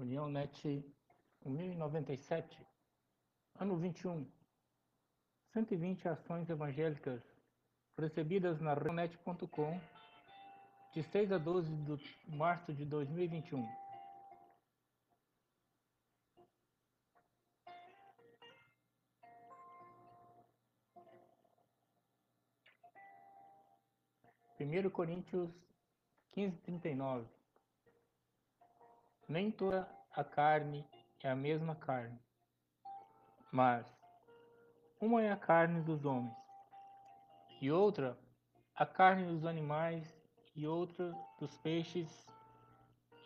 União Net 1097, ano 21. 120 ações evangélicas recebidas na Renet.com de 6 a 12 de março de 2021. Primeiro Coríntios 15, 39 Nem toda a carne é a mesma carne, mas uma é a carne dos homens, e outra a carne dos animais, e outra dos peixes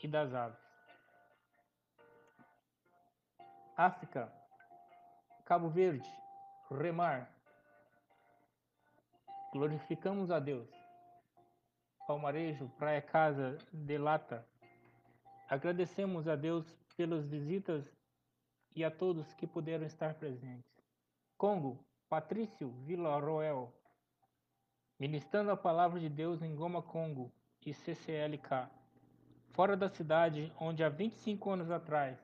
e das aves. África, Cabo Verde, Remar. Glorificamos a Deus. Palmarejo, Praia Casa, Delata. Agradecemos a Deus pelas visitas e a todos que puderam estar presentes. Congo, Patrício Vila Roel, ministrando a palavra de Deus em Goma Congo e CCLK, fora da cidade onde há 25 anos atrás,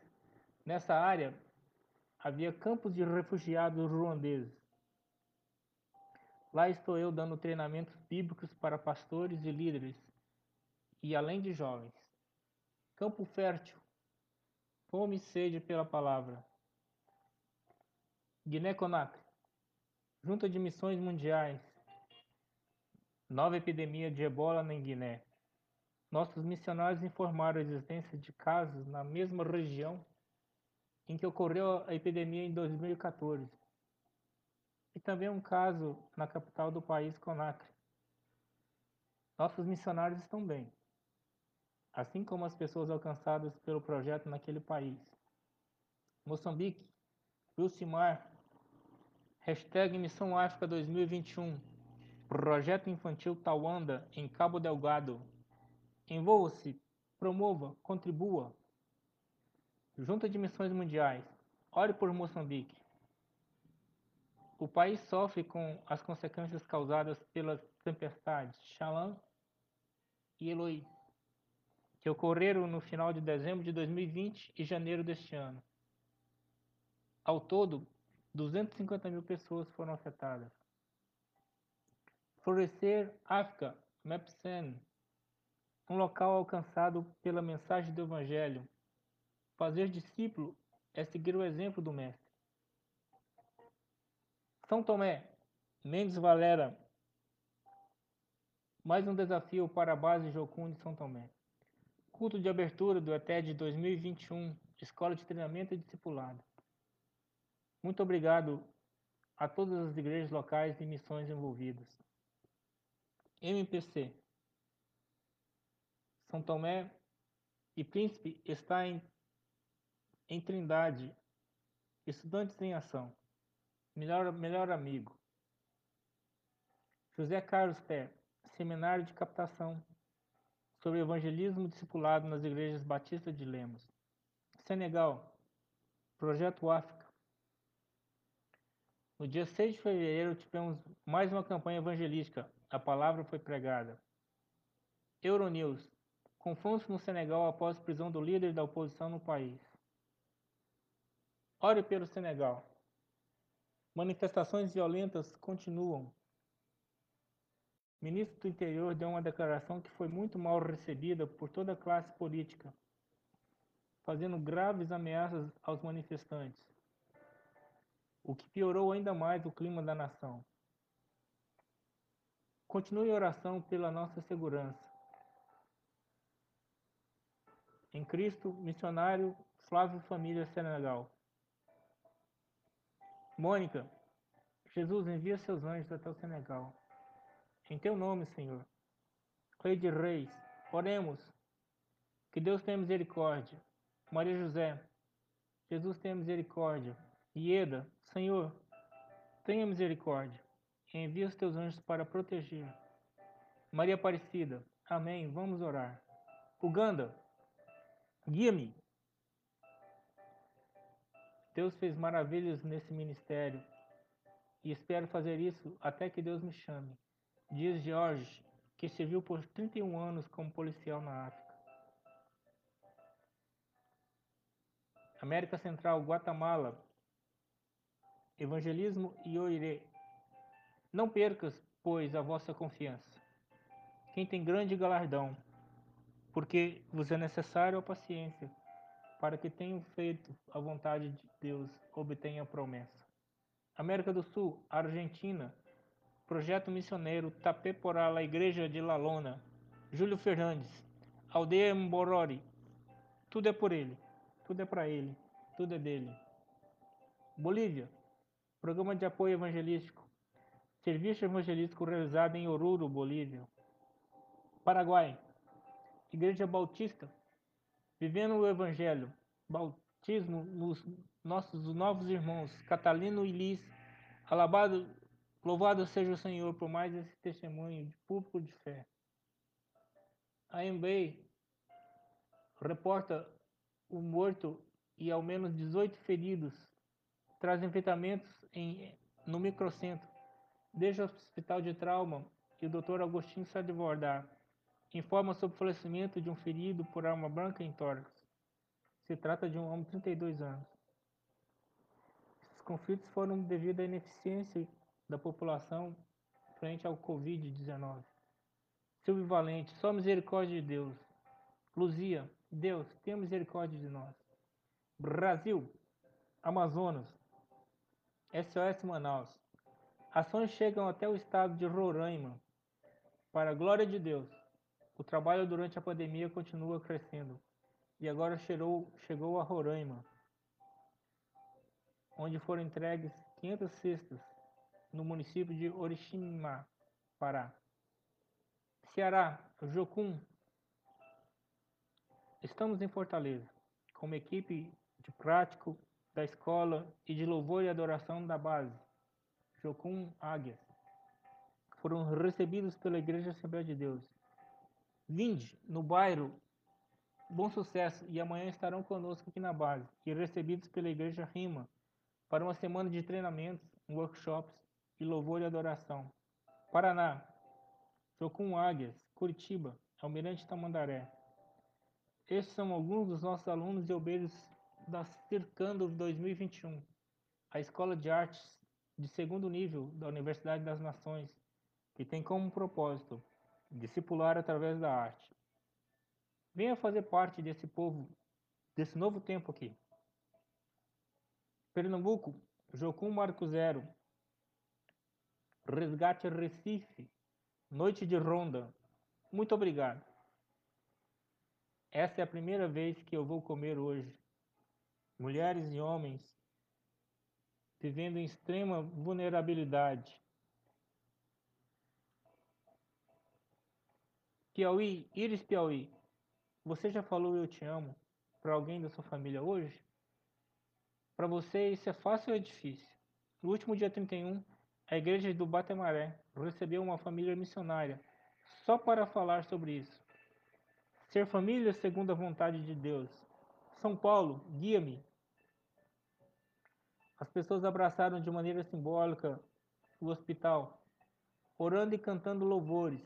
nessa área, havia campos de refugiados ruandeses. Lá estou eu dando treinamentos bíblicos para pastores e líderes, e além de jovens. Campo fértil, fome e sede pela palavra. Guiné-Conakry, Junta de Missões Mundiais, nova epidemia de ebola na Guiné. Nossos missionários informaram a existência de casos na mesma região em que ocorreu a epidemia em 2014. E também um caso na capital do país, Conakry. Nossos missionários estão bem, assim como as pessoas alcançadas pelo projeto naquele país. Moçambique, Wilcimar, hashtag Missão África 2021, Projeto Infantil Tawanda, em Cabo Delgado. Envolva-se, promova, contribua. Junta de Missões Mundiais, ore por Moçambique. O país sofre com as consequências causadas pelas tempestades Shalom e Eloy, que ocorreram no final de dezembro de 2020 e janeiro deste ano. Ao todo, 250 mil pessoas foram afetadas. Florescer África, Mapsen, um local alcançado pela mensagem do Evangelho. Fazer discípulo é seguir o exemplo do Mestre. São Tomé, Mendes Valera, mais um desafio para a base Jocum de São Tomé. Culto de abertura do ETED 2021, Escola de Treinamento e Discipulado. Muito obrigado a todas as igrejas locais e missões envolvidas. MPC. São Tomé e Príncipe está em, em Trindade. Estudantes em Ação. Melhor, melhor amigo. José Carlos Pé, Seminário de Captação sobre Evangelismo Discipulado nas Igrejas Batistas de Lemos. Senegal, Projeto África. No dia 6 de fevereiro, tivemos mais uma campanha evangelística. A palavra foi pregada. Euronews. Confrontos no Senegal após prisão do líder da oposição no país. Ore pelo Senegal. Manifestações violentas continuam. Ministro do Interior deu uma declaração que foi muito mal recebida por toda a classe política, fazendo graves ameaças aos manifestantes, o que piorou ainda mais o clima da nação. Continue a oração pela nossa segurança. Em Cristo, missionário Flávio Família Senegal. Mônica, Jesus envia seus anjos até o Senegal. Em teu nome, Senhor. Rei de Reis, oremos. Que Deus tenha misericórdia. Maria José, Jesus tenha misericórdia. Ieda, Senhor, tenha misericórdia. Envia os teus anjos para proteger. Maria Aparecida, amém. Vamos orar. Uganda, guia-me. Deus fez maravilhas nesse ministério e espero fazer isso até que Deus me chame. Diz George, que serviu por 31 anos como policial na África. América Central, Guatemala, Evangelismo e Oirê. Não percas, pois, a vossa confiança. Quem tem grande galardão, porque vos é necessário a paciência, para que tenham feito a vontade de Deus, obtenha a promessa. América do Sul, Argentina, Projeto Missioneiro Tapeporá, a Igreja de La Lona, Júlio Fernandes, Aldeia Mborori, tudo é por ele, tudo é para ele, tudo é dele. Bolívia, Programa de Apoio Evangelístico, Serviço Evangelístico realizado em Oruro, Bolívia. Paraguai, Igreja Bautista, vivendo o Evangelho, bautismo nos nossos novos irmãos, Catalino e Liz, alabado, louvado seja o Senhor por mais esse testemunho de público de fé. A MBA reporta o morto e ao menos 18 feridos, traz enfrentamentos em, no microcentro, desde o hospital de trauma e o Dr. Agostinho Sadivordar informa sobre o falecimento de um ferido por arma branca em tórax. Se trata de um homem de 32 anos. Esses conflitos foram devido à ineficiência da população frente ao Covid-19. Silvio Valente, só misericórdia de Deus. Luzia, Deus, tenha misericórdia de nós. Brasil, Amazonas, SOS Manaus. Ações chegam até o estado de Roraima. Para a glória de Deus, o trabalho durante a pandemia continua crescendo e agora chegou, chegou a Roraima, onde foram entregues 500 cestas no município de Oriximá, Pará. Ceará, Jocum. Estamos em Fortaleza, com uma equipe de prático da escola e de louvor e adoração da base. Jocum Águias, foram recebidos pela Igreja Assembleia de Deus. Vinde no bairro Bom Sucesso e amanhã estarão conosco aqui na base e recebidos pela Igreja Rima para uma semana de treinamentos, workshops e louvor e adoração. Paraná, Jocum Águias, Curitiba, Almirante Tamandaré. Estes são alguns dos nossos alunos e obreiros da Circando 2021, a Escola de Artes de segundo nível da Universidade das Nações, que tem como propósito discipular através da arte. Venha fazer parte desse povo, desse novo tempo aqui. Pernambuco, Jocum Marco Zero, Resgate Recife, Noite de Ronda. Muito obrigado. Essa é a primeira vez que eu vou comer hoje. Mulheres e homens vivendo em extrema vulnerabilidade. Piauí, Iris Piauí, você já falou eu te amo para alguém da sua família hoje? Para você isso é fácil ou é difícil? No último dia 31, a igreja do Batemaré recebeu uma família missionária só para falar sobre isso. Ser família segundo a vontade de Deus. São Paulo, guia-me, as pessoas abraçaram de maneira simbólica o hospital, orando e cantando louvores.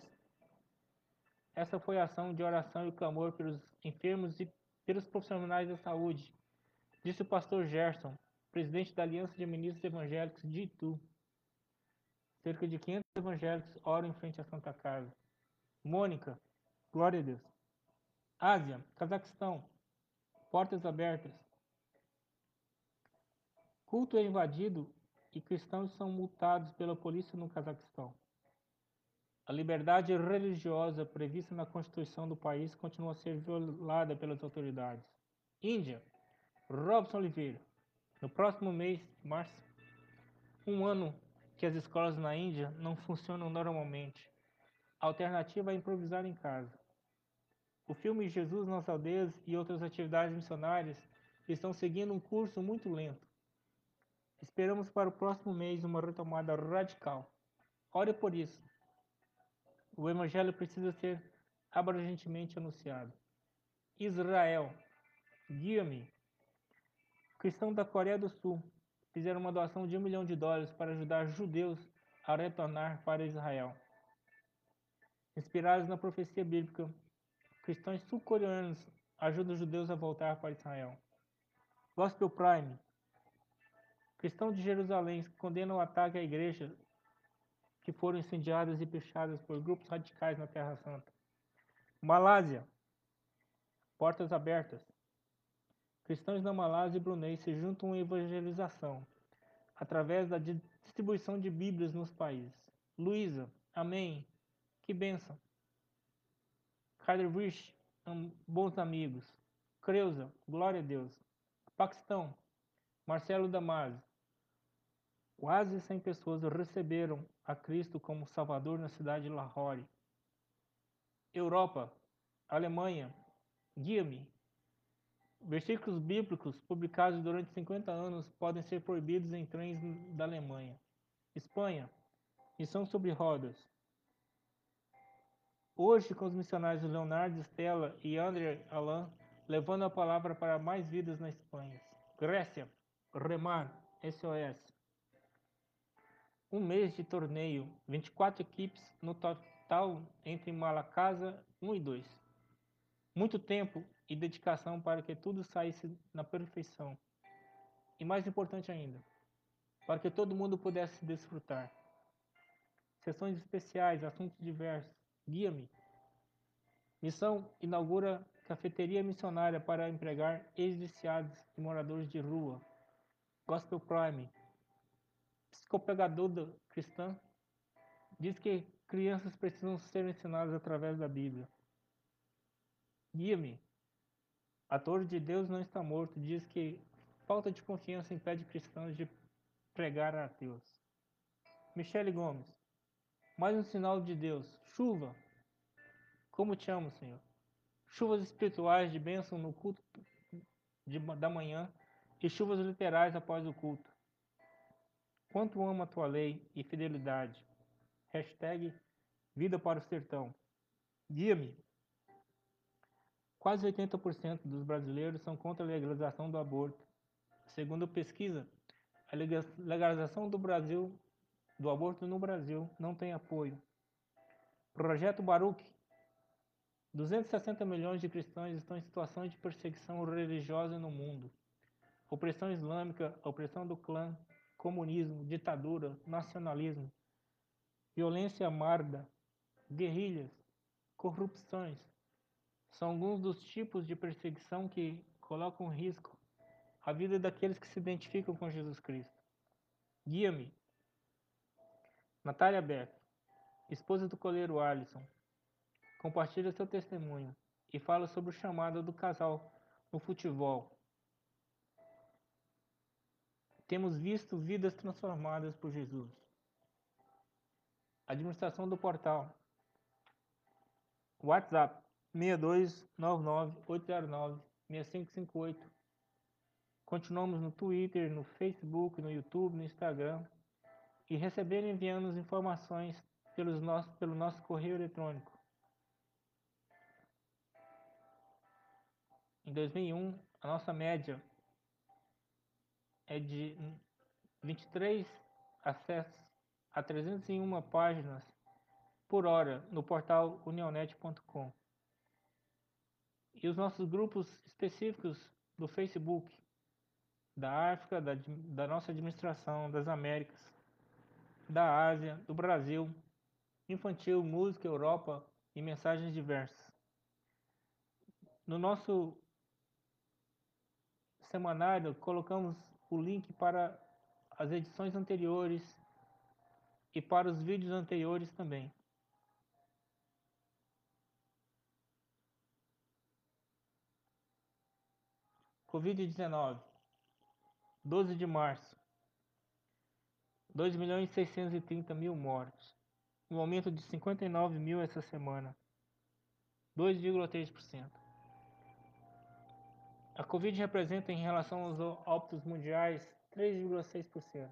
Essa foi a ação de oração e clamor pelos enfermos e pelos profissionais da saúde, disse o pastor Gerson, presidente da Aliança de Ministros Evangélicos de Itu. Cerca de 500 evangélicos oram em frente à Santa Casa. Mônica, glória a Deus. Ásia, Cazaquistão, portas abertas. Culto é invadido e cristãos são multados pela polícia no Cazaquistão. A liberdade religiosa prevista na Constituição do país continua a ser violada pelas autoridades. Índia, Robson Oliveira. No próximo mês, março, um ano que as escolas na Índia não funcionam normalmente. A alternativa é improvisar em casa. O filme Jesus nas Aldeias e outras atividades missionárias estão seguindo um curso muito lento. Esperamos para o próximo mês uma retomada radical. Ore por isso. O Evangelho precisa ser abrangentemente anunciado. Israel, guia-me. Cristãos da Coreia do Sul fizeram uma doação de um milhão de dólares para ajudar judeus a retornar para Israel. Inspirados na profecia bíblica, cristãos sul-coreanos ajudam os judeus a voltar para Israel. Gospel Prime. Cristãos de Jerusalém condenam o ataque à igreja que foram incendiadas e pichadas por grupos radicais na Terra Santa. Malásia. Portas abertas. Cristãos da Malásia e Brunei se juntam à evangelização através da distribuição de Bíblias nos países. Luísa, amém. Que bênção. Kaderwish, bons amigos. Creuza, glória a Deus. Paquistão, Marcelo Damasio. Quase 100 pessoas receberam a Cristo como Salvador na cidade de Lahore. Europa, Alemanha, guia-me. Versículos bíblicos publicados durante 50 anos podem ser proibidos em trens da Alemanha. Espanha, missão sobre rodas. Hoje, com os missionários Leonardo Stella e André Alain, levando a palavra para mais vidas na Espanha. Grécia, Remar, SOS. Um mês de torneio, 24 equipes no total entre Malacasa 1 e 2. Muito tempo e dedicação para que tudo saísse na perfeição. E mais importante ainda, para que todo mundo pudesse desfrutar. Sessões especiais, assuntos diversos. Guia-me. Missão inaugura cafeteria missionária para empregar ex-viciados e moradores de rua. Gospel Prime. Psicopegador cristã diz que crianças precisam ser ensinadas através da Bíblia. Guia-me. Ator de Deus não está morto diz que falta de confiança impede cristãos de pregar a Deus. Michele Gomes. Mais um sinal de Deus. Chuva. Como te amo, Senhor. Chuvas espirituais de bênção no culto de, da manhã e chuvas literais após o culto. Quanto amo a tua lei e fidelidade. Hashtag vida para o sertão. Guia-me. Quase 80% dos brasileiros são contra a legalização do aborto. Segundo pesquisa, a legalização do Brasil do aborto no Brasil não tem apoio. Projeto Baruch. 260 milhões de cristãos estão em situação de perseguição religiosa no mundo. Opressão islâmica, opressão do clã, comunismo, ditadura, nacionalismo, violência amarga, guerrilhas, corrupções, são alguns dos tipos de perseguição que colocam em risco a vida daqueles que se identificam com Jesus Cristo. Guia-me, Natália Beck, esposa do coleiro Alisson, compartilha seu testemunho e fala sobre o chamado do casal no futebol. Temos visto vidas transformadas por Jesus. Administração do portal. WhatsApp 6299-809-6558. Continuamos no Twitter, no Facebook, no YouTube, no Instagram e receber e enviando informações pelos nossos, pelo nosso correio eletrônico. Em 2001, a nossa média é de 23 acessos a 301 páginas por hora no portal unionet.com. E os nossos grupos específicos do Facebook, da África, da, da nossa administração, das Américas, da Ásia, do Brasil, infantil, música, Europa e mensagens diversas. No nosso semanário, colocamos o link para as edições anteriores e para os vídeos anteriores também. Covid-19, 12 de março. 2 milhões e 630 mil mortos, um aumento de 59 mil essa semana, 2,3%. A Covid representa em relação aos óbitos mundiais 3,6%,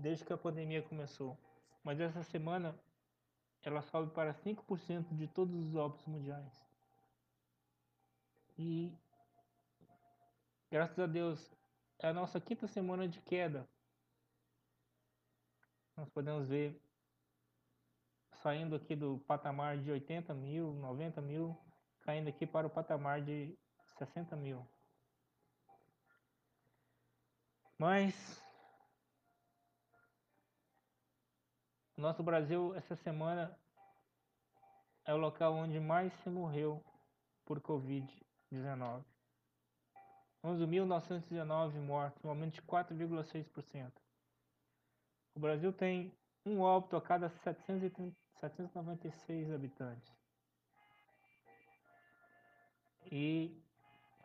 desde que a pandemia começou, mas essa semana ela sobe para 5% de todos os óbitos mundiais. E graças a Deus é a nossa quinta semana de queda nós podemos ver saindo aqui do patamar de 80 mil, 90 mil, caindo aqui para o patamar de 60 mil. Mas nosso Brasil essa semana é o local onde mais se morreu por Covid-19. 11.919 mortos, um aumento de 4,6%. O Brasil tem um óbito a cada 796 habitantes. E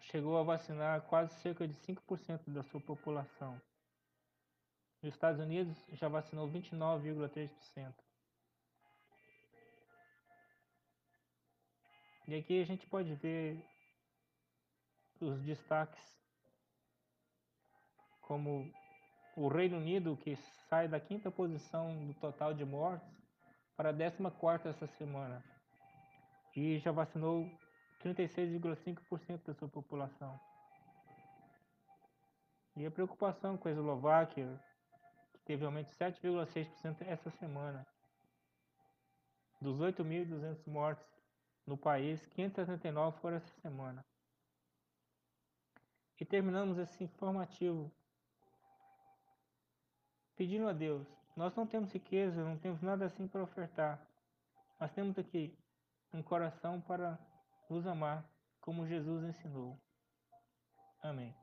chegou a vacinar quase cerca de 5% da sua população. Nos Estados Unidos já vacinou 29,3%. E aqui a gente pode ver os destaques como o Reino Unido, que sai da quinta posição do total de mortes para a décima quarta essa semana. E já vacinou 36,5% da sua população. E a preocupação com a Eslováquia, que teve aumento de 7,6% essa semana. Dos 8.200 mortes no país, 579 foram essa semana. E terminamos esse informativo pedindo a Deus. Nós não temos riqueza, não temos nada assim para ofertar. Nós temos aqui um coração para nos amar, como Jesus ensinou. Amém.